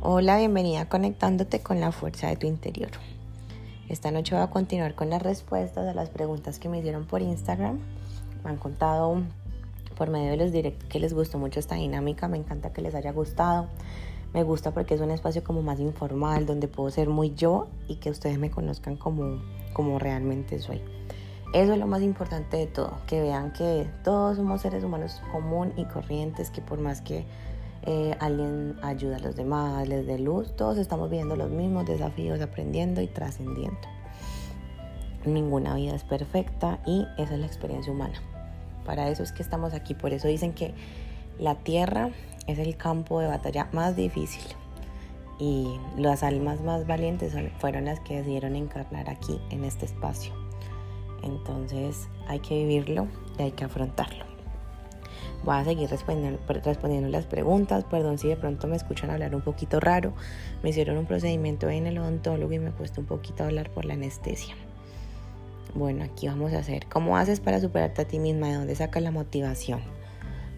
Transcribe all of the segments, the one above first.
Hola, bienvenida conectándote con la fuerza de tu interior. Esta noche voy a continuar con las respuestas a las preguntas que me hicieron por Instagram. Me han contado por medio de los directos que les gustó mucho esta dinámica, me encanta que les haya gustado. Me gusta porque es un espacio como más informal, donde puedo ser muy yo y que ustedes me conozcan como, como realmente soy. Eso es lo más importante de todo, que vean que todos somos seres humanos común y corrientes, que por más que eh, alguien ayuda a los demás, les dé luz, todos estamos viviendo los mismos desafíos, aprendiendo y trascendiendo. Ninguna vida es perfecta y esa es la experiencia humana. Para eso es que estamos aquí, por eso dicen que la tierra es el campo de batalla más difícil y las almas más valientes fueron las que decidieron encarnar aquí en este espacio. Entonces hay que vivirlo y hay que afrontarlo. Voy a seguir respondiendo, las preguntas. Perdón si de pronto me escuchan hablar un poquito raro. Me hicieron un procedimiento en el odontólogo y me cuesta un poquito hablar por la anestesia. Bueno, aquí vamos a hacer. ¿Cómo haces para superarte a ti misma? ¿De dónde sacas la motivación?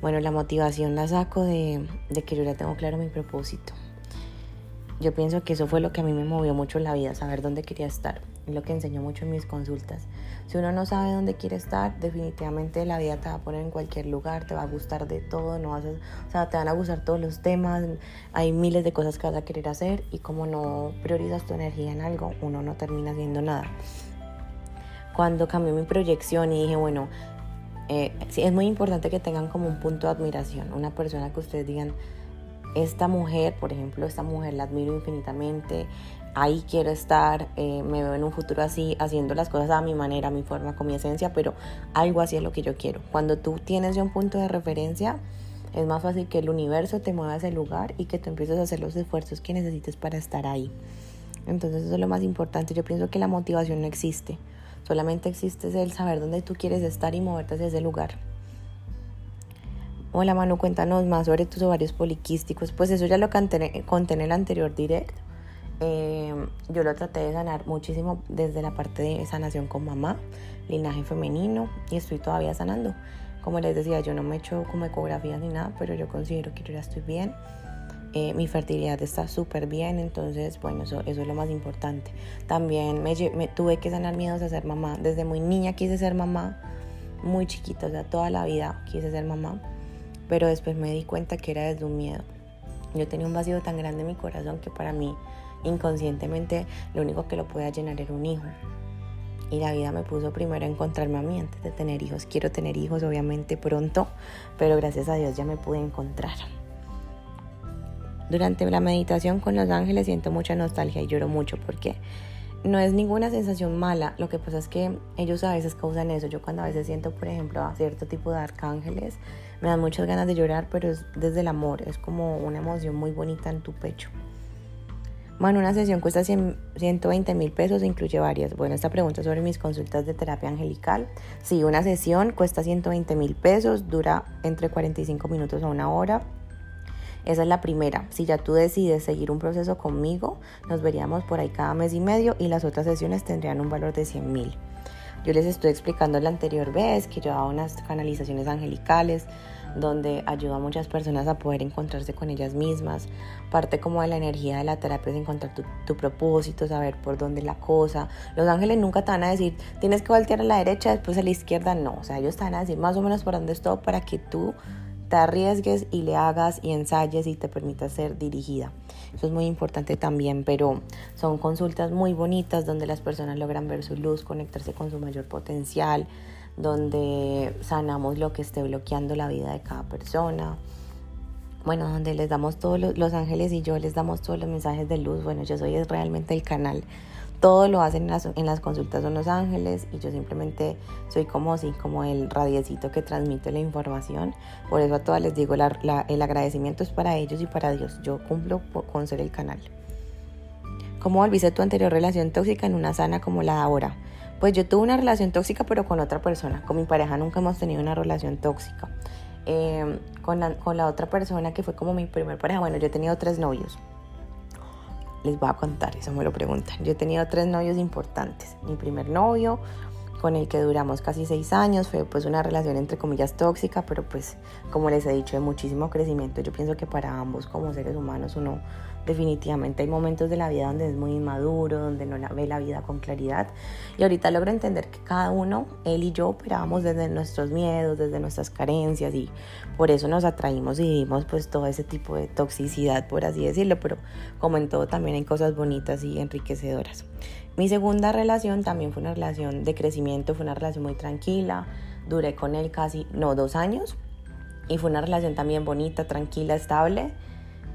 Bueno, la motivación la saco de, que yo ya tengo claro mi propósito. Yo pienso que eso fue lo que a mí me movió mucho en la vida, saber dónde quería estar. Es lo que enseño mucho en mis consultas. Si uno no sabe dónde quiere estar, definitivamente la vida te va a poner en cualquier lugar, te va a gustar de todo, no vas o sea, te van a gustar todos los temas, hay miles de cosas que vas a querer hacer y como no priorizas tu energía en algo, uno no termina haciendo nada. Cuando cambié mi proyección y dije, bueno, eh, sí, es muy importante que tengan como un punto de admiración, una persona que ustedes digan, esta mujer, por ejemplo, esta mujer la admiro infinitamente, ahí quiero estar, eh, me veo en un futuro así, haciendo las cosas a mi manera, a mi forma, con mi esencia, pero algo así es lo que yo quiero. Cuando tú tienes ya un punto de referencia, es más fácil que el universo te mueva a ese lugar y que tú empieces a hacer los esfuerzos que necesites para estar ahí. Entonces eso es lo más importante. Yo pienso que la motivación no existe. Solamente existe el saber dónde tú quieres estar y moverte hacia ese lugar. Hola Manu, cuéntanos más sobre tus ovarios poliquísticos. Pues eso ya lo conté, en el anterior directo. Em, yo lo traté de sanar muchísimo desde la parte de sanación con mamá, linaje femenino y estoy todavía sanando. Como les decía, yo no me he hecho como ecografías ni nada, pero yo considero que yo ya estoy bien. Eh, mi fertilidad está súper bien, entonces, bueno, eso, eso, es lo más importante. También me, me, tuve que sanar miedos a ser mamá. Desde muy niña quise ser mamá, muy chiquita, o sea, toda la vida quise ser mamá, pero después me di cuenta que era desde un miedo. Yo tenía un vacío tan grande en mi corazón que para mí inconscientemente lo único que lo podía llenar era un hijo. Y la vida me puso primero a encontrarme a mí antes de tener hijos. Quiero tener hijos obviamente pronto, pero gracias a Dios ya me pude encontrar. Durante la meditación con los ángeles siento mucha nostalgia y lloro mucho porque no es ninguna sensación mala. Lo que pasa es que ellos a veces causan eso. Yo cuando a veces siento, por ejemplo, a cierto tipo de arcángeles, me dan muchas ganas de llorar, pero es desde el amor. Es como una emoción muy bonita en tu pecho. Bueno, una sesión cuesta 120 mil pesos incluye varias. Bueno, esta pregunta sobre mis consultas de terapia angelical. Sí, una sesión cuesta 120 mil pesos, dura entre 45 minutos a una hora. Esa es la primera. Si ya tú decides seguir un proceso conmigo, nos veríamos por ahí cada mes y medio y las otras sesiones tendrían un valor de 100 mil. Yo les estoy explicando la anterior vez que yo hago unas canalizaciones angelicales donde ayuda a muchas personas a poder encontrarse con ellas mismas. Parte como de la energía de la terapia es encontrar tu, propósito, saber por dónde la cosa. Los ángeles nunca te van a decir, tienes que voltear a la derecha, después a la izquierda. No, o sea, ellos te van a decir más o menos por dónde es todo para que tú te arriesgues y le hagas y ensayes y te permitas ser dirigida. Eso es muy importante también, pero son consultas muy bonitas donde las personas logran ver su luz, conectarse con su mayor potencial, donde sanamos lo que esté bloqueando la vida de cada persona. Bueno, donde les damos todos los, los ángeles y yo les damos todos los mensajes de luz. Bueno, yo soy realmente el canal todo lo hacen en las, consultas de Los Ángeles y yo simplemente soy como así, como el radiecito que transmite la información. Por eso a todas les digo, el agradecimiento es para ellos y para Dios. Yo cumplo con ser el canal. ¿Cómo volviste tu anterior relación tóxica en una sana como la de ahora? Pues yo tuve una relación tóxica pero con otra persona. Con mi pareja nunca hemos tenido una relación tóxica. Em, con, la, con la otra persona que fue como mi primer pareja, bueno, yo he tenido tres novios les voy a contar, eso me lo preguntan. Yo he tenido tres novios importantes. Mi primer novio, con el que duramos casi seis años. Fue pues una relación entre comillas tóxica, pero pues como les he dicho, de muchísimo crecimiento. Yo pienso que para ambos como seres humanos uno definitivamente hay momentos de la vida donde es muy inmaduro, donde no ve la vida con claridad. Y ahorita logro entender que cada uno, él y yo, operábamos desde nuestros miedos, desde nuestras carencias y por eso nos atraímos y vivimos pues todo ese tipo de toxicidad, por así decirlo, pero como en todo también hay cosas bonitas y enriquecedoras. Mi segunda relación también fue una relación de crecimiento, fue una relación muy tranquila, duré con él casi, no, dos años y fue una relación también bonita, tranquila, estable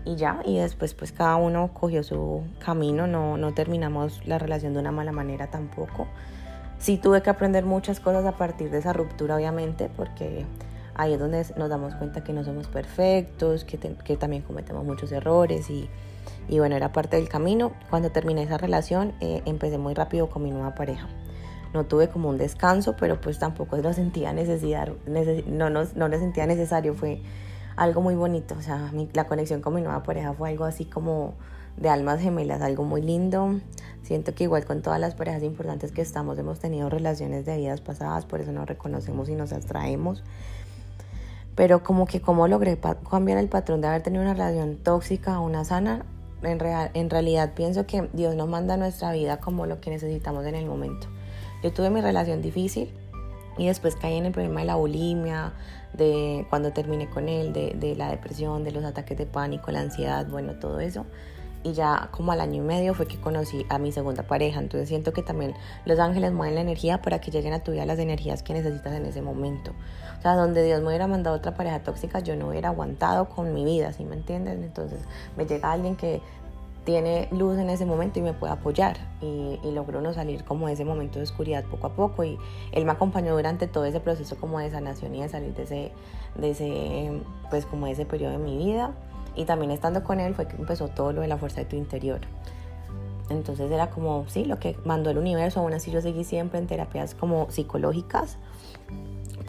y ya, y después pues cada uno cogió su camino, no, no terminamos la relación de una mala manera tampoco. Sí tuve que aprender muchas cosas a partir de esa ruptura, obviamente, porque ahí es donde nos damos cuenta que no somos perfectos, que, que también cometemos muchos errores y, y, bueno, era parte del camino. Cuando terminé esa relación, eh, empecé muy rápido con mi nueva pareja. No tuve como un descanso, pero pues tampoco lo sentía necesidad, no, no, no le sentía necesario, fue algo muy bonito. O sea, la conexión con mi nueva pareja fue algo así como de almas gemelas, algo muy lindo. Siento que igual con todas las parejas importantes que estamos hemos tenido relaciones de vidas pasadas, por eso nos reconocemos y nos abstraemos. Pero como que cómo logré cambiar el patrón de haber tenido una relación tóxica a una sana, en, real, en realidad pienso que Dios nos manda a nuestra vida como lo que necesitamos en el momento. Yo tuve mi relación difícil, y después caí en el problema de la bulimia, de cuando terminé con él, de, de, la depresión, de los ataques de pánico, la ansiedad, bueno, todo eso. Y ya como al año y medio fue que conocí a mi segunda pareja. Entonces siento que también los ángeles mueven la energía para que lleguen a tu vida las energías que necesitas en ese momento. O sea, donde Dios me hubiera mandado otra pareja tóxica, yo no hubiera aguantado con mi vida, ¿sí me entiendes? Entonces me llega alguien que tiene luz en ese momento y me puede apoyar. Y, y logró no salir como de ese momento de oscuridad poco a poco. Y él me acompañó durante todo ese proceso como de sanación y de salir de ese, de ese pues como ese periodo de mi vida. Y también estando con él fue que empezó todo lo de la fuerza de tu interior. Entonces era como sí lo que mandó el universo. Aún así yo seguí siempre en terapias como psicológicas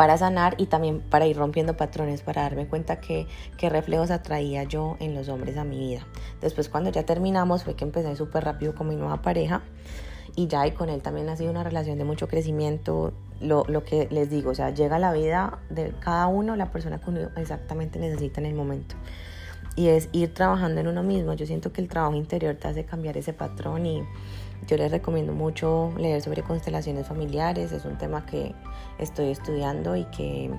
para sanar y también para ir rompiendo patrones, para darme cuenta que qué reflejos atraía yo en los hombres a mi vida. Después cuando ya terminamos fue que empecé súper rápido con mi nueva pareja y ya y con él también ha sido una relación de mucho crecimiento. Lo, lo que les digo, o sea, llega la vida de cada uno la persona que uno exactamente necesita en el momento. Y es ir trabajando en uno mismo. Yo siento que el trabajo interior te hace cambiar ese patrón y yo les recomiendo mucho leer sobre constelaciones familiares, es un tema que estoy estudiando y que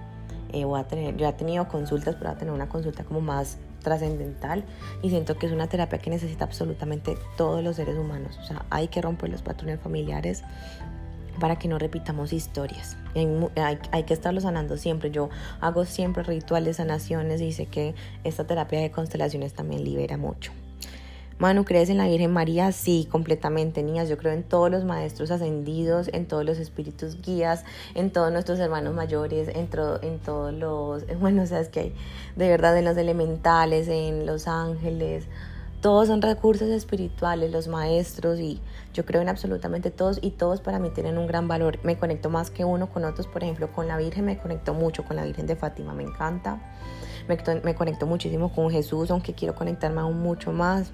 eh, voy a tener, yo he tenido consultas, pero voy a tener una consulta como más trascendental y siento que es una terapia que necesita absolutamente todos los seres humanos, o sea, hay que romper los patrones familiares para que no repitamos historias. Hay, hay, hay, que estarlo sanando siempre. Yo hago siempre rituales, sanaciones y sé que esta terapia de constelaciones también libera mucho. Manu, ¿crees en la Virgen María? Sí, completamente, niñas. Yo creo en todos los maestros ascendidos, en todos los espíritus guías, en todos nuestros hermanos mayores, en, en todos los, bueno, sabes que hay de verdad en los elementales, en los ángeles. Todos son recursos espirituales, los maestros, y yo creo en absolutamente todos, y todos para mí tienen un gran valor. Me conecto más que uno con otros, por ejemplo, con la Virgen me conecto mucho, con la Virgen de Fátima me encanta. Me, me conecto muchísimo con Jesús, aunque quiero conectarme aún mucho más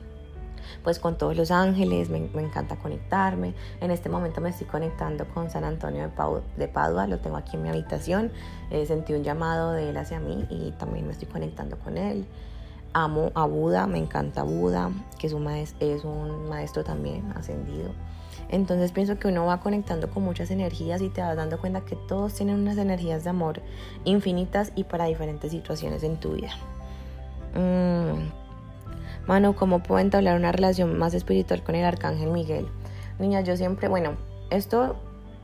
pues con todos los ángeles, me, encanta conectarme. En este momento me estoy conectando con San Antonio de, Padua, lo tengo aquí en mi habitación, eh, sentí un llamado de él hacia mí y también me estoy conectando con él. Amo a Buda, me encanta Buda, que es un, maestro, es un maestro también ascendido. Entonces pienso que uno va conectando con muchas energías y te vas dando cuenta que todos tienen unas energías de amor infinitas y para diferentes situaciones en tu vida. Mm, Mano, ¿cómo puedo entablar una relación más espiritual con el arcángel Miguel? Niña, yo siempre, bueno, esto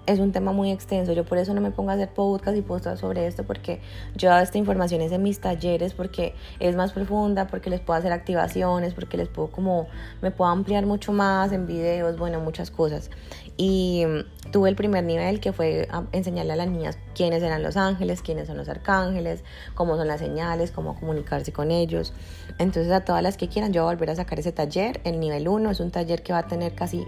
es un tema muy extenso, yo por eso no me pongo a hacer podcast y postas sobre esto, porque yo hago esta información en mis talleres, porque es más profunda, porque les puedo hacer activaciones, porque les puedo como, me puedo ampliar mucho más en videos, bueno, muchas cosas. Y tuve el primer nivel que fue enseñarle a las niñas quiénes eran los ángeles, quiénes son los arcángeles, cómo son las señales, cómo comunicarse con ellos. Entonces a todas las que quieran yo voy a volver a sacar ese taller. El nivel 1 es un taller que va a tener casi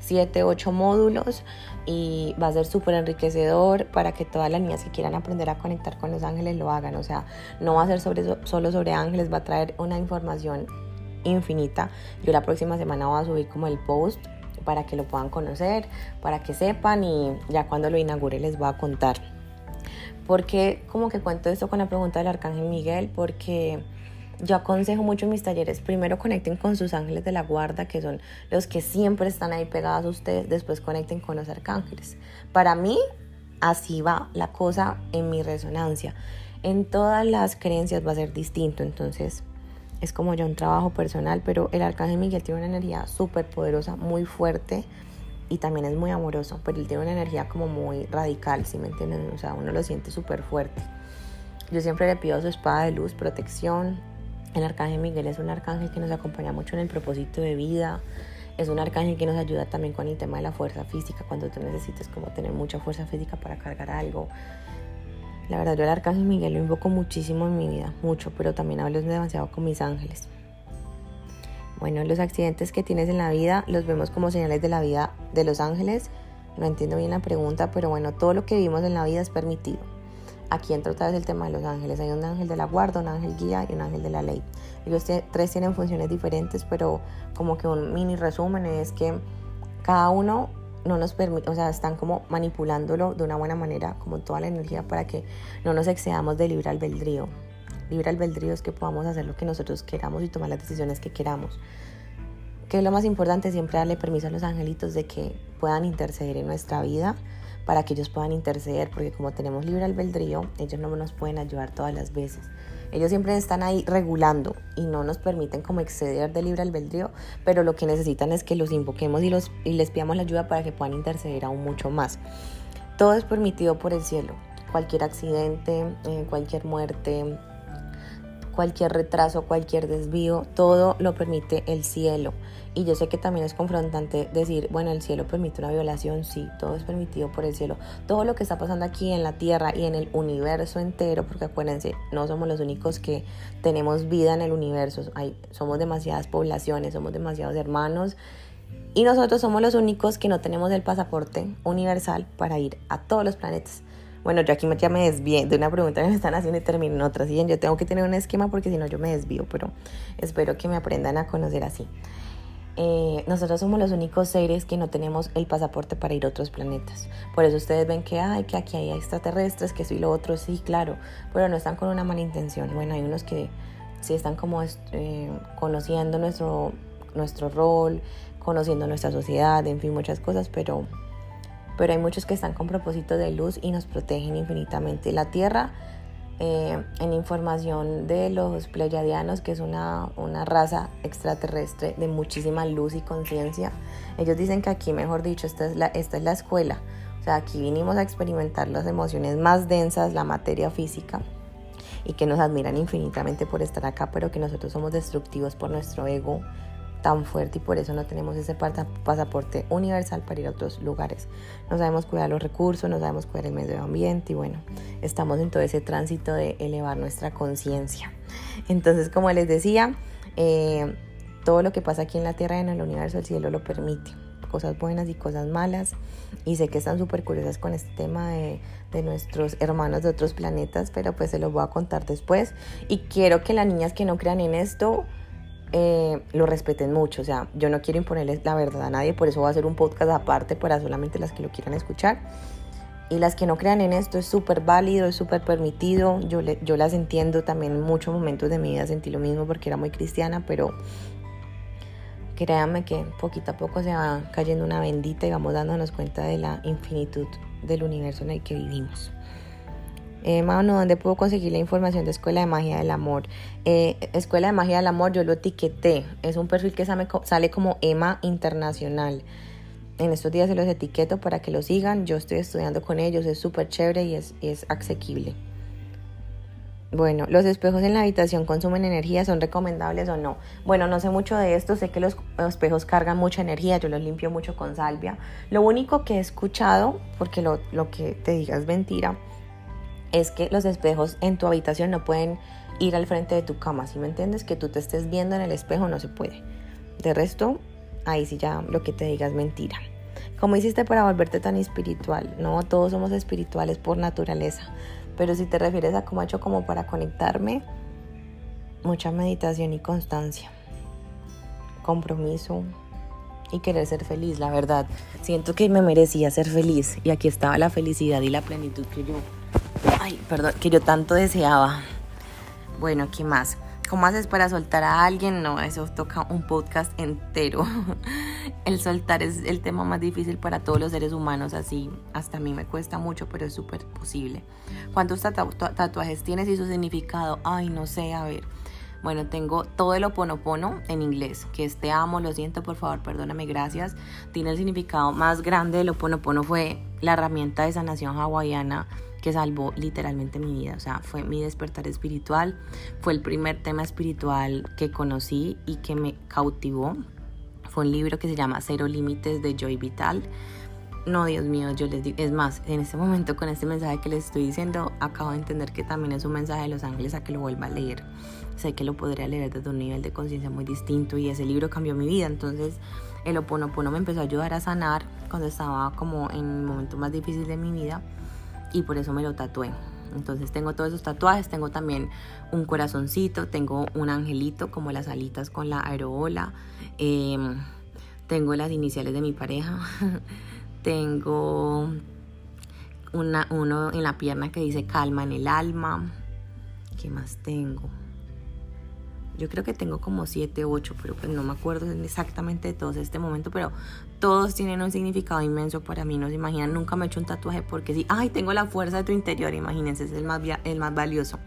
7, 8 módulos y va a ser súper enriquecedor para que todas las niñas que quieran aprender a conectar con los ángeles lo hagan. O sea, no va a ser solo sobre ángeles, va a traer una información infinita. Yo la próxima semana voy a subir como el post para que lo puedan conocer, para que sepan y ya cuando lo inaugure les voy a contar. Porque como que cuento esto con la pregunta del Arcángel Miguel, porque yo aconsejo mucho en mis talleres, primero conecten con sus ángeles de la guarda, que son los que siempre están ahí pegados a ustedes, después conecten con los arcángeles. Para mí, así va la cosa en mi resonancia. En todas las creencias va a ser distinto, entonces es como ya un trabajo personal, pero el arcángel Miguel tiene una energía súper poderosa, muy fuerte y también es muy amoroso, pero él tiene una energía como muy radical, si me entienden? O sea, uno lo siente súper fuerte. Yo siempre le pido su espada de luz, protección. El arcángel Miguel es un arcángel que nos acompaña mucho en el propósito de vida. Es un arcángel que nos ayuda también con el tema de la fuerza física, cuando tú necesites como tener mucha fuerza física para cargar algo. La verdad, yo el arcángel Miguel lo invoco muchísimo en mi vida, mucho, pero también hablo demasiado con mis ángeles. Bueno, los accidentes que tienes en la vida los vemos como señales de la vida de los ángeles. No entiendo bien la pregunta, pero bueno, todo lo que vivimos en la vida es permitido. Aquí entra otra vez el tema de los ángeles. Hay un ángel de la guarda, un ángel guía y un ángel de la ley. Los tres tienen funciones diferentes, pero como que un mini resumen es que cada uno no nos permite, o sea, están como manipulándolo de una buena manera, como toda la energía, para que no nos excedamos de libre albedrío. Libre albedrío es que podamos hacer lo que nosotros queramos y tomar las decisiones que queramos. Que es lo más importante, siempre darle permiso a los angelitos de que puedan interceder en nuestra vida, para que ellos puedan interceder, porque como tenemos libre albedrío, ellos no nos pueden ayudar todas las veces. Ellos siempre están ahí regulando y no nos permiten como exceder de libre albedrío, pero lo que necesitan es que los invoquemos y, los, y les pidamos la ayuda para que puedan interceder aún mucho más. Todo es permitido por el cielo. Cualquier accidente, eh, cualquier muerte, cualquier retraso, cualquier desvío, todo lo permite el cielo. Y yo sé que también es confrontante decir, bueno, el cielo permite una violación, sí, todo es permitido por el cielo. Todo lo que está pasando aquí en la tierra y en el universo entero, porque acuérdense, no somos los únicos que tenemos vida en el universo, Hay, somos demasiadas poblaciones, somos demasiados hermanos. Y nosotros somos los únicos que no tenemos el pasaporte universal para ir a todos los planetas. Bueno, yo aquí ya me desvié de una pregunta que me están haciendo y termino en otra. ¿sí? Yo tengo que tener un esquema porque si no yo me desvío, pero espero que me aprendan a conocer así. Eh, nosotros somos los únicos seres que no tenemos el pasaporte para ir a otros planetas. Por eso ustedes ven que, hay que aquí hay extraterrestres, que soy lo otro, sí, claro, pero no están con una mala intención. Bueno, hay unos que sí están como eh, conociendo nuestro, nuestro rol, conociendo nuestra sociedad, en fin, muchas cosas, pero pero hay muchos que están con propósito de luz y nos protegen infinitamente. La Tierra, eh, en información de los pleyadianos, que es una, una raza extraterrestre de muchísima luz y conciencia, ellos dicen que aquí, mejor dicho, esta es, la, esta es la escuela. O sea, aquí vinimos a experimentar las emociones más densas, la materia física, y que nos admiran infinitamente por estar acá, pero que nosotros somos destructivos por nuestro ego, tan fuerte y por eso no tenemos ese pasaporte universal para ir a otros lugares. No sabemos cuidar los recursos, no sabemos cuidar el medio ambiente y bueno, estamos en todo ese tránsito de elevar nuestra conciencia. Entonces, como les decía, eh, todo lo que pasa aquí en la Tierra y en el universo, el cielo lo permite. Cosas buenas y cosas malas. Y sé que están súper curiosas con este tema de, de nuestros hermanos de otros planetas, pero pues se los voy a contar después. Y quiero que las niñas que no crean en esto eh, lo respeten mucho. O sea, yo no quiero imponerles la verdad a nadie, por eso voy a hacer un podcast aparte para solamente las que lo quieran escuchar. Y las que no crean en esto es súper válido, es súper permitido. Yo, yo las entiendo también en muchos momentos de mi vida sentí lo mismo porque era muy cristiana, pero créanme que poquito a poco se va cayendo una bendita y vamos dándonos cuenta de la infinitud del universo en el que vivimos. Eh, Mano, ¿dónde puedo conseguir la información de Escuela de Magia del Amor? Eh, Escuela de Magia del Amor, yo lo etiqueté. Es un perfil que sale como EMA Internacional. En estos días se los etiqueto para que lo sigan. Yo estoy estudiando con ellos, es súper chévere y es, es asequible. Bueno, ¿los espejos en la habitación consumen energía? ¿Son recomendables o no? Bueno, no sé mucho de esto, sé que los espejos cargan mucha energía, yo los limpio mucho con salvia. Lo único que he escuchado, porque lo, lo que te diga es mentira, es que los espejos en tu habitación no pueden ir al frente de tu cama. Si me entiendes, que tú te estés viendo en el espejo no se puede. De resto, ahí sí ya lo que te digas mentira. ¿Cómo hiciste para volverte tan espiritual? No, todos somos espirituales por naturaleza. Pero si te refieres a cómo he hecho como para conectarme, mucha meditación y constancia. Compromiso, y querer ser feliz, la verdad. Siento que me merecía ser feliz y aquí estaba la felicidad y la plenitud que yo, ay, perdón, que yo tanto deseaba. Bueno, ¿qué más? ¿Cómo haces para soltar a alguien? No, eso toca un podcast entero. El soltar es el tema más difícil para todos los seres humanos, así hasta a mí me cuesta mucho, pero es súper posible. ¿Cuántos tatuajes tienes y su significado? Ay, no sé, a ver. Bueno, tengo todo el oponopono en inglés, que es te amo, lo siento, por favor, perdóname, gracias. Tiene el significado más grande del oponopono fue la herramienta de sanación hawaiana que salvó literalmente mi vida, o sea, fue mi despertar espiritual, fue el primer tema espiritual que conocí y que me cautivó. Fue un libro que se llama Cero Límites de Joy Vital. No, Dios mío, yo les digo, es más, en este momento con este mensaje que les estoy diciendo, acabo de entender que también es un mensaje de los ángeles a que lo vuelva a leer sé que lo podría leer desde un nivel de conciencia muy distinto y ese libro cambió mi vida. Entonces el Oponopono me empezó a ayudar a sanar cuando estaba como en el momento más difícil de mi vida y por eso me lo tatué. Entonces tengo todos esos tatuajes, tengo también un corazoncito, tengo un angelito como las alitas con la aerobola, em, tengo las iniciales de mi pareja, tengo una, uno en la pierna que dice calma en el alma, ¿qué más tengo? Yo creo que tengo como 7, 8, pero pues no me acuerdo exactamente de todos en este momento, pero todos tienen un significado inmenso para mí, no se imaginan, nunca me he hecho un tatuaje porque sí, ay, tengo la fuerza de tu interior, imagínense, es el más, el más valioso.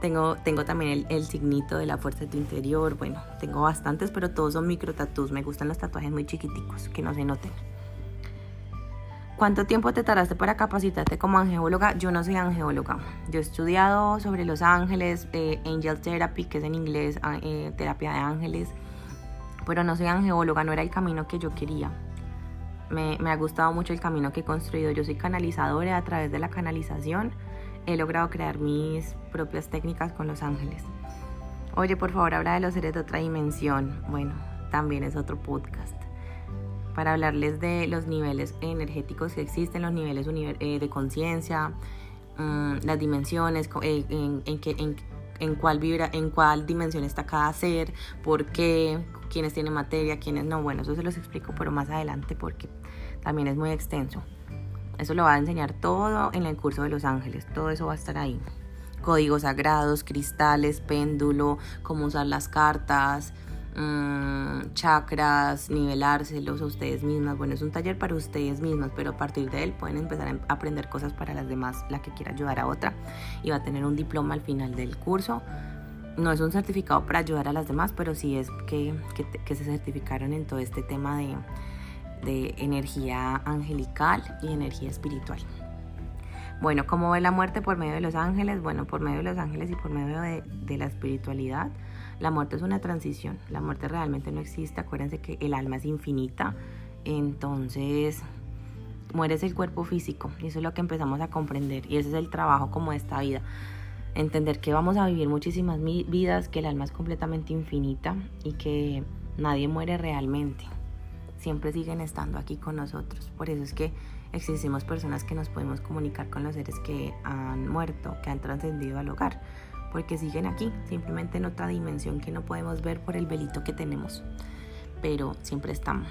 Tengo, tengo también el, el, signito de la fuerza de tu interior, bueno, tengo bastantes, pero todos son micro tatuajes, me gustan los tatuajes muy chiquiticos, que no se noten. ¿Cuánto tiempo te tardaste para capacitarte como angeóloga? Yo no soy angeóloga. Yo he estudiado sobre los ángeles, eh, Angel Therapy, que es en inglés ah, eh, terapia de ángeles, pero no soy angeóloga, no era el camino que yo quería. Me, me, ha gustado mucho el camino que he construido. Yo soy canalizadora a través de la canalización he logrado crear mis propias técnicas con los ángeles. Oye, por favor, habla de los seres de otra dimensión. Bueno, también es otro podcast para hablarles de los niveles energéticos que existen, los niveles eh, de conciencia, mm, las dimensiones, eh, en, en, en, cuál vibra, en cuál dimensión está cada ser, por qué, quiénes tienen materia, quiénes no. Bueno, eso se los explico, pero más adelante porque también es muy extenso. Eso lo va a enseñar todo en el curso de los ángeles, todo eso va a estar ahí. Códigos sagrados, cristales, péndulo, cómo usar las cartas, Mm, chakras, nivelárselos a ustedes mismas. Bueno, es un taller para ustedes mismas, pero a partir de él pueden empezar a aprender cosas para las demás, la que quiera ayudar a otra. Y va a tener un diploma al final del curso. No es un certificado para ayudar a las demás, pero sí es que, que, se certificaron en todo este tema de, de energía angelical y energía espiritual. Bueno, ¿cómo ve la muerte por medio de los ángeles? Bueno, por medio de los ángeles y por medio de, de la espiritualidad la muerte es una transición, la muerte realmente no existe, acuérdense que el alma es infinita, entonces mueres el cuerpo físico y eso es lo que empezamos a comprender y ese es el trabajo como de esta vida. Entender que vamos a vivir muchísimas vidas, que el alma es completamente infinita y que nadie muere realmente. Siempre siguen estando aquí con nosotros. Por eso es que existimos personas que nos podemos comunicar con los seres que han muerto, que han trascendido al hogar porque siguen aquí, simplemente en otra dimensión que no podemos ver por el velito que tenemos, pero siempre están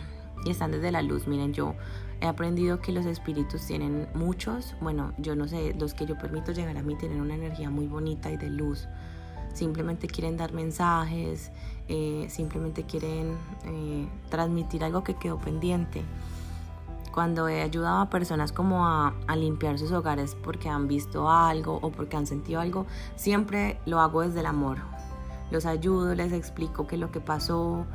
y están desde la luz. Miren, yo he aprendido que los espíritus tienen muchos, bueno, yo no sé, los que yo permito llegar a mí tienen una energía muy bonita y de luz. Simplemente quieren dar mensajes, eh, simplemente quieren eh, transmitir algo que quedó pendiente cuando he ayudado a personas como a, limpiar sus hogares porque han visto algo o porque han sentido algo, siempre lo hago desde el amor. Los ayudo, les explico qué es lo que pasó,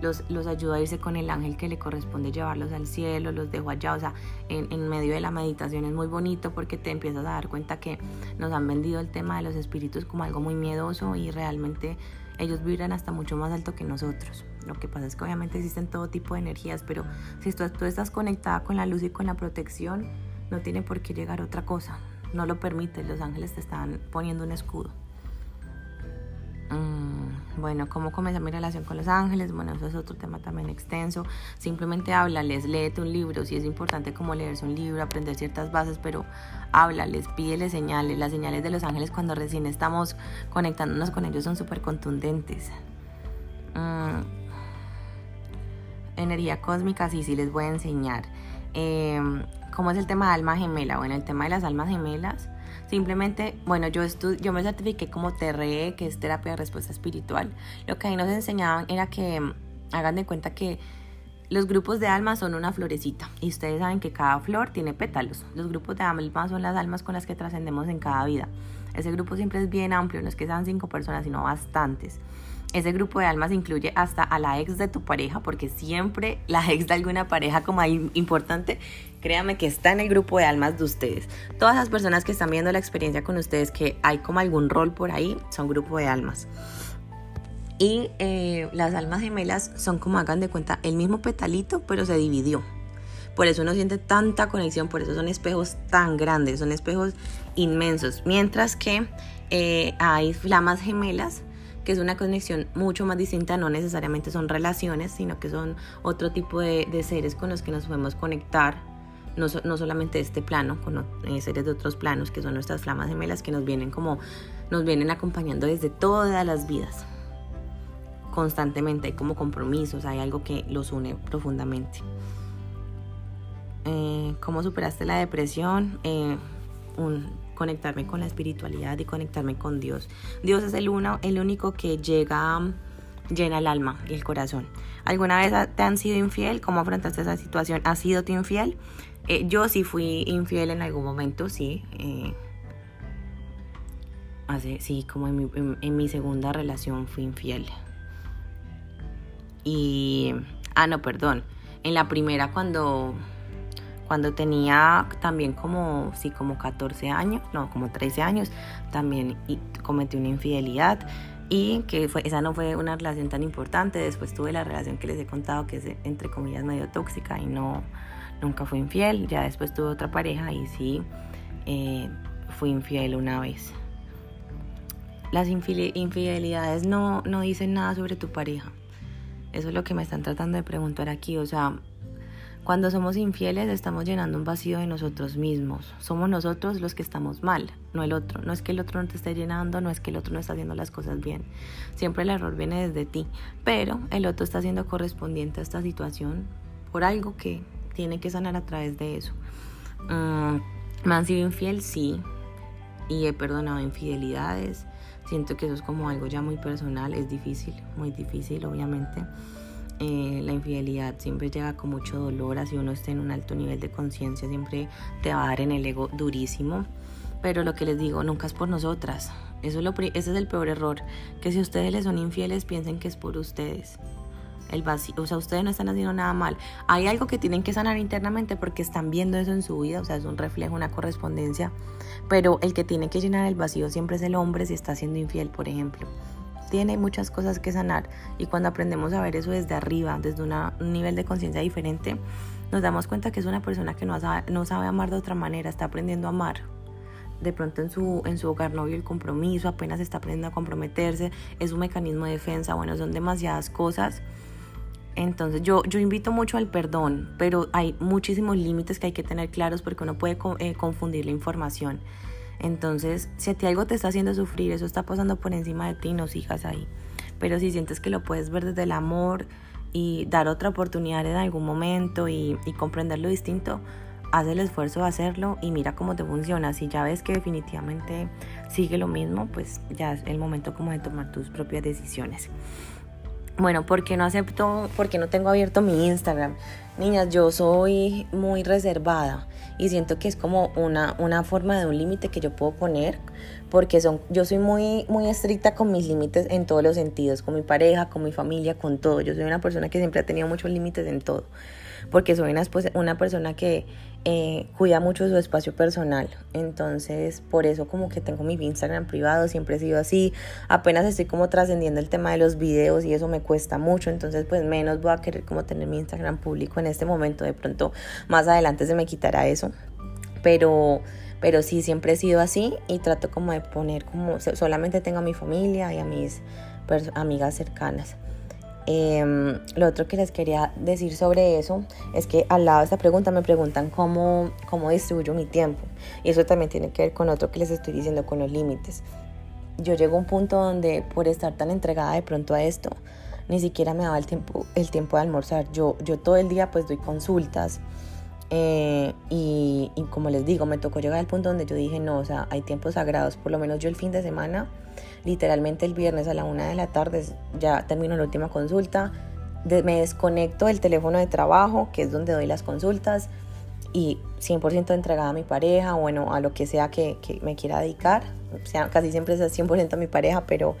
los, los, ayudo a irse con el ángel que le corresponde llevarlos al cielo, los dejo allá, o sea, en, en, medio de la meditación es muy bonito porque te empiezas a dar cuenta que nos han vendido el tema de los espíritus como algo muy miedoso y realmente ellos vibran hasta mucho más alto que nosotros. Lo que pasa es que obviamente existen todo tipo de energías, pero si tú, estás conectada con la luz y con la protección, no tiene por qué llegar otra cosa. No lo permite, los ángeles te están poniendo un escudo. Mm, bueno, ¿cómo comienza mi relación con los ángeles? Bueno, eso es otro tema también extenso. Simplemente háblales, léete un libro. Si es importante como leerse un libro, aprender ciertas bases, pero háblales, pídeles señales. Las señales de los ángeles cuando recién estamos conectándonos con ellos son súper contundentes. Mm, energía cósmica, sí, sí les voy a enseñar. Em, ¿Cómo es el tema de alma gemela? Bueno, el tema de las almas gemelas, simplemente, bueno, yo, yo me certifiqué como TRE, que es terapia de respuesta espiritual. Lo que ahí nos enseñaban era que em, hagan de cuenta que los grupos de almas son una florecita y ustedes saben que cada flor tiene pétalos. Los grupos de almas son las almas con las que trascendemos en cada vida. Ese grupo siempre es bien amplio, no es que sean cinco personas, sino bastantes. Ese grupo de almas incluye hasta a la ex de tu pareja, porque siempre la ex de alguna pareja como importante, créame que está en el grupo de almas de ustedes. Todas las personas que están viendo la experiencia con ustedes, que hay como algún rol por ahí, son grupo de almas. Y eh, las almas gemelas son como hagan de cuenta el mismo petalito, pero se dividió. Por eso uno siente tanta conexión, por eso son espejos tan grandes, son espejos inmensos. Mientras que eh, hay flamas gemelas, es una conexión mucho más distinta, no necesariamente son relaciones, sino que son otro tipo de, seres con los que nos podemos conectar, no, no solamente este plano, con eh, seres de otros planos, que son nuestras flamas gemelas, que nos vienen como, nos vienen acompañando desde todas las vidas constantemente, hay como compromisos, hay algo que los une profundamente. Eh, ¿Cómo superaste la depresión? Eh, conectarme con la espiritualidad y conectarme con Dios. Dios es el, uno, el único que llega, llena el alma y el corazón. ¿Alguna vez te han sido infiel? ¿Cómo afrontaste esa situación? ¿Has sido tú infiel? Eh, yo sí fui infiel en algún momento, sí. hace, sí, como en mi segunda relación fui infiel. Y, ah, no, perdón. En la primera cuando, cuando tenía también como, sí, como 14 años, no, como 13 años, también cometí una infidelidad y que fue, esa no fue una relación tan importante. Después tuve la relación que les he contado que es entre comillas medio tóxica y no, nunca fui infiel. Ya después tuve otra pareja y sí, eh, fui infiel una vez. Las infidelidades no, no dicen nada sobre tu pareja. Eso es lo que me están tratando de preguntar aquí. O sea, cuando somos infieles estamos llenando un vacío de nosotros mismos. Somos nosotros los que estamos mal, no el otro. No es que el otro no te esté llenando, no es que el otro no está haciendo las cosas bien. Siempre el error viene desde ti. Pero el otro está siendo correspondiente a esta situación por algo que tiene que sanar a través de eso. Mm, ¿Me han sido infiel? Sí. Y he perdonado infidelidades. Siento que eso es como algo ya muy personal, es difícil, muy difícil obviamente. Eh, la infidelidad siempre llega con mucho dolor, así uno esté en un alto nivel de conciencia, siempre te va a dar en el ego durísimo. Pero lo que les digo, nunca es por nosotras. Eso es lo, ese es el peor error. Que si ustedes les son infieles, piensen que es por ustedes. El vacío, o sea, ustedes no están haciendo nada mal. Hay algo que tienen que sanar internamente porque están viendo eso en su vida, o sea, es un reflejo, una correspondencia pero el que tiene que llenar el vacío siempre es el hombre si está siendo infiel, por ejemplo. Tiene muchas cosas que sanar y cuando aprendemos a ver eso desde arriba, desde un nivel de conciencia diferente, nos damos cuenta que es una persona que no sabe, no sabe amar de otra manera, está aprendiendo a amar. De pronto en su, en su hogar no vio el compromiso, apenas está aprendiendo a comprometerse, es un mecanismo de defensa, bueno, son demasiadas cosas. Entonces yo, yo invito mucho al perdón, pero hay muchísimos límites que hay que tener claros porque uno puede eh, confundir la información. Entonces, si a ti algo te está haciendo sufrir, eso está pasando por encima de ti, no sigas ahí. Pero si sientes que lo puedes ver desde el amor y dar otra oportunidad en algún momento y, y comprenderlo distinto, haz el esfuerzo de hacerlo y mira cómo te funciona. Si ya ves que definitivamente sigue lo mismo, pues ya es el momento como de tomar tus propias decisiones. Bueno, ¿por qué no acepto, por qué no tengo abierto mi Instagram? Niñas, yo soy muy reservada y siento que es como una, una forma de un límite que yo puedo poner porque son, yo soy muy, muy estricta con mis límites en todos los sentidos, con mi pareja, con mi familia, con todo. Yo soy una persona que siempre ha tenido muchos límites en todo porque soy una, una persona que eh, cuida mucho su espacio personal. Entonces, por eso como que tengo mi Instagram privado, siempre he sido así. Apenas estoy como trascendiendo el tema de los videos y eso me cuesta mucho. Entonces, pues menos voy a querer como tener mi Instagram público en este momento. De pronto, más adelante se me quitará eso. Pero pero sí siempre he sido así y trato como de poner como solamente tengo a mi familia y a mis amigas cercanas. Em, lo otro que les quería decir sobre eso es que al lado de esta pregunta me preguntan cómo, cómo distribuyo mi tiempo. Y eso también tiene que ver con otro que les estoy diciendo, con los límites. Yo llego a un punto donde por estar tan entregada de pronto a esto, ni siquiera me daba el tiempo, el tiempo de almorzar. Yo, yo todo el día pues doy consultas eh, y, y, como les digo, me tocó llegar al punto donde yo dije, no, o sea, hay tiempos sagrados, por lo menos yo el fin de semana, literalmente el viernes a la una de la tarde ya termino la última consulta, me desconecto del teléfono de trabajo, que es donde doy las consultas, y 100% entregada a mi pareja, bueno, a lo que sea que, que me quiera dedicar, o sea, casi siempre es 100% a mi pareja, pero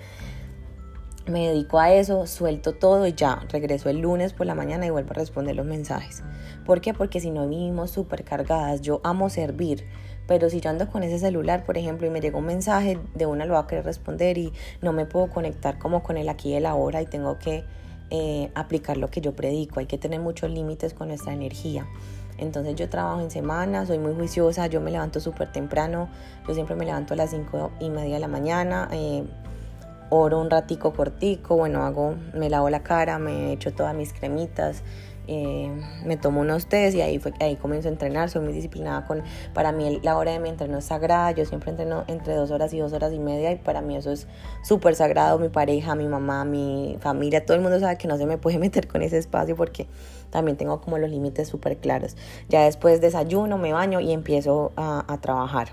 me dedico a eso, suelto todo y ya regreso el lunes por la mañana y vuelvo a responder los mensajes. ¿Por qué? Porque si no vivimos súper cargadas, yo amo servir, pero si yo ando con ese celular, por ejemplo, y me llega un mensaje, de una lo va a querer responder y no me puedo conectar como con el aquí y el ahora y tengo que eh, aplicar lo que yo predico. Hay que tener muchos límites con nuestra energía. Entonces yo trabajo en semana, soy muy juiciosa, yo me levanto súper temprano, yo siempre me levanto a las cinco y media de la mañana. Eh, oro un ratico cortico, bueno, hago, me lavo la cara, me echo todas mis cremitas, eh, me tomo unos test y ahí, fue, ahí comienzo a entrenar, soy muy disciplinada con, para mí la hora de mi entreno es sagrada, yo siempre entreno entre dos horas y dos horas y media y para mí eso es súper sagrado, mi pareja, mi mamá, mi familia, todo el mundo sabe que no se me puede meter con ese espacio porque también tengo como los límites súper claros. Ya después desayuno, me baño y empiezo a, a trabajar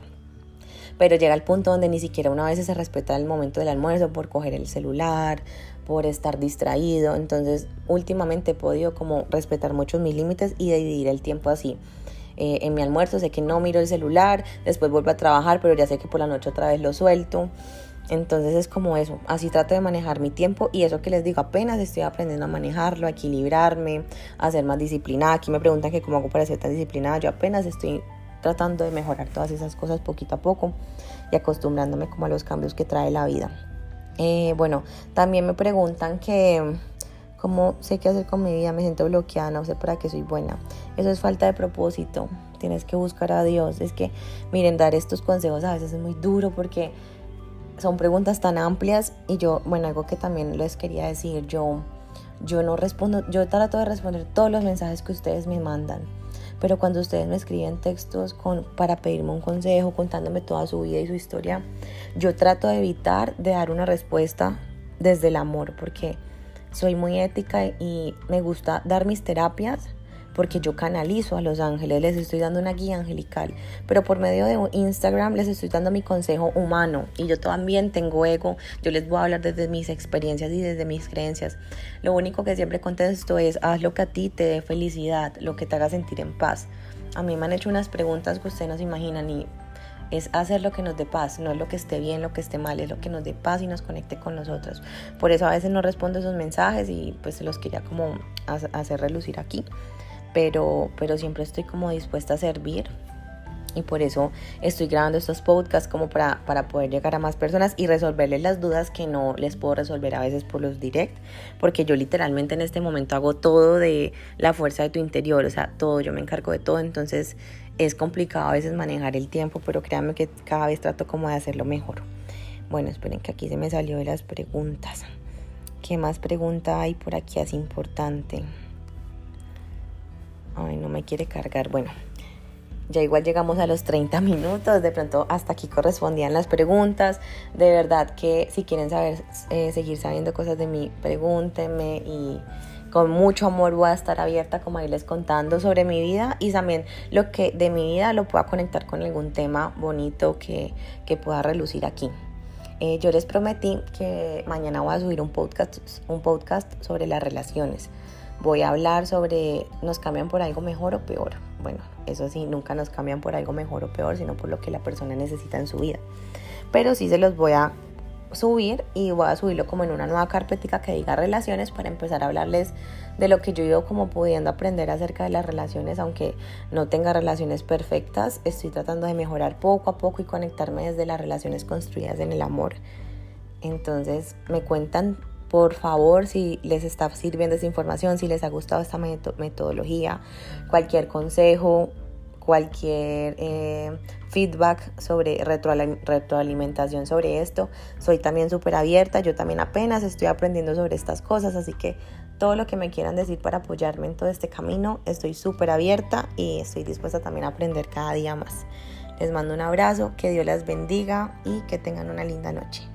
pero llega el punto donde ni siquiera una vez se respeta el momento del almuerzo por coger el celular, por estar distraído. Entonces, últimamente he podido como respetar muchos mis límites y dividir el tiempo así. Eh, en mi almuerzo sé que no miro el celular, después vuelvo a trabajar, pero ya sé que por la noche otra vez lo suelto. Entonces es como eso, así trato de manejar mi tiempo y eso que les digo, apenas estoy aprendiendo a manejarlo, a equilibrarme, a ser más disciplinada. Aquí me preguntan que cómo hago para ser tan disciplinada, yo apenas estoy tratando de mejorar todas esas cosas poquito a poco y acostumbrándome como a los cambios que trae la vida. Eh, bueno, también me preguntan que cómo sé qué hacer con mi vida, me siento bloqueada, no sé para qué soy buena. Eso es falta de propósito, tienes que buscar a Dios. Es que, miren, dar estos consejos a veces es muy duro porque son preguntas tan amplias y yo, bueno, algo que también les quería decir, yo, yo no respondo, yo trato de responder todos los mensajes que ustedes me mandan pero cuando ustedes me escriben textos con, para pedirme un consejo, contándome toda su vida y su historia, yo trato de evitar de dar una respuesta desde el amor, porque soy muy ética y me gusta dar mis terapias porque yo canalizo a los ángeles, les estoy dando una guía angelical, pero por medio de Instagram les estoy dando mi consejo humano y yo también tengo ego, yo les voy a hablar desde mis experiencias y desde mis creencias. Lo único que siempre contesto es haz lo que a ti te dé felicidad, lo que te haga sentir en paz. A mí me han hecho unas preguntas que ustedes no se imaginan y es hacer lo que nos dé paz, no es lo que esté bien, lo que esté mal, es lo que nos dé paz y nos conecte con nosotros. Por eso a veces no respondo esos mensajes y pues se los quería como hacer relucir aquí pero, pero siempre estoy como dispuesta a servir y por eso estoy grabando estos podcasts como para, para, poder llegar a más personas y resolverles las dudas que no les puedo resolver a veces por los direct, porque yo literalmente en este momento hago todo de la fuerza de tu interior, o sea, todo, yo me encargo de todo, entonces es complicado a veces manejar el tiempo, pero créanme que cada vez trato como de hacerlo mejor. Bueno, esperen que aquí se me salió de las preguntas. ¿Qué más pregunta hay por aquí? Es importante. Ay, no me quiere cargar. Bueno, ya igual llegamos a los 30 minutos, de pronto hasta aquí correspondían las preguntas. De verdad que si quieren saber, eh, seguir sabiendo cosas de mí, pregúntenme y con mucho amor voy a estar abierta como irles contando sobre mi vida y también lo que de mi vida lo pueda conectar con algún tema bonito que, que pueda relucir aquí. Eh, yo les prometí que mañana voy a subir un podcast, un podcast sobre las relaciones voy a hablar sobre nos cambian por algo mejor o peor. Bueno, eso sí, nunca nos cambian por algo mejor o peor, sino por lo que la persona necesita en su vida. Pero sí se los voy a subir y voy a subirlo como en una nueva carpetica que diga relaciones para empezar a hablarles de lo que yo he como pudiendo aprender acerca de las relaciones, aunque no tenga relaciones perfectas, estoy tratando de mejorar poco a poco y conectarme desde las relaciones construidas en el amor. Entonces me cuentan por favor, si les está sirviendo esa información, si les ha gustado esta metodología, cualquier consejo, cualquier eh, feedback sobre retroalimentación sobre esto, soy también súper abierta, yo también apenas estoy aprendiendo sobre estas cosas, así que todo lo que me quieran decir para apoyarme en todo este camino, estoy súper abierta y estoy dispuesta también a aprender cada día más. Les mando un abrazo, que Dios las bendiga y que tengan una linda noche.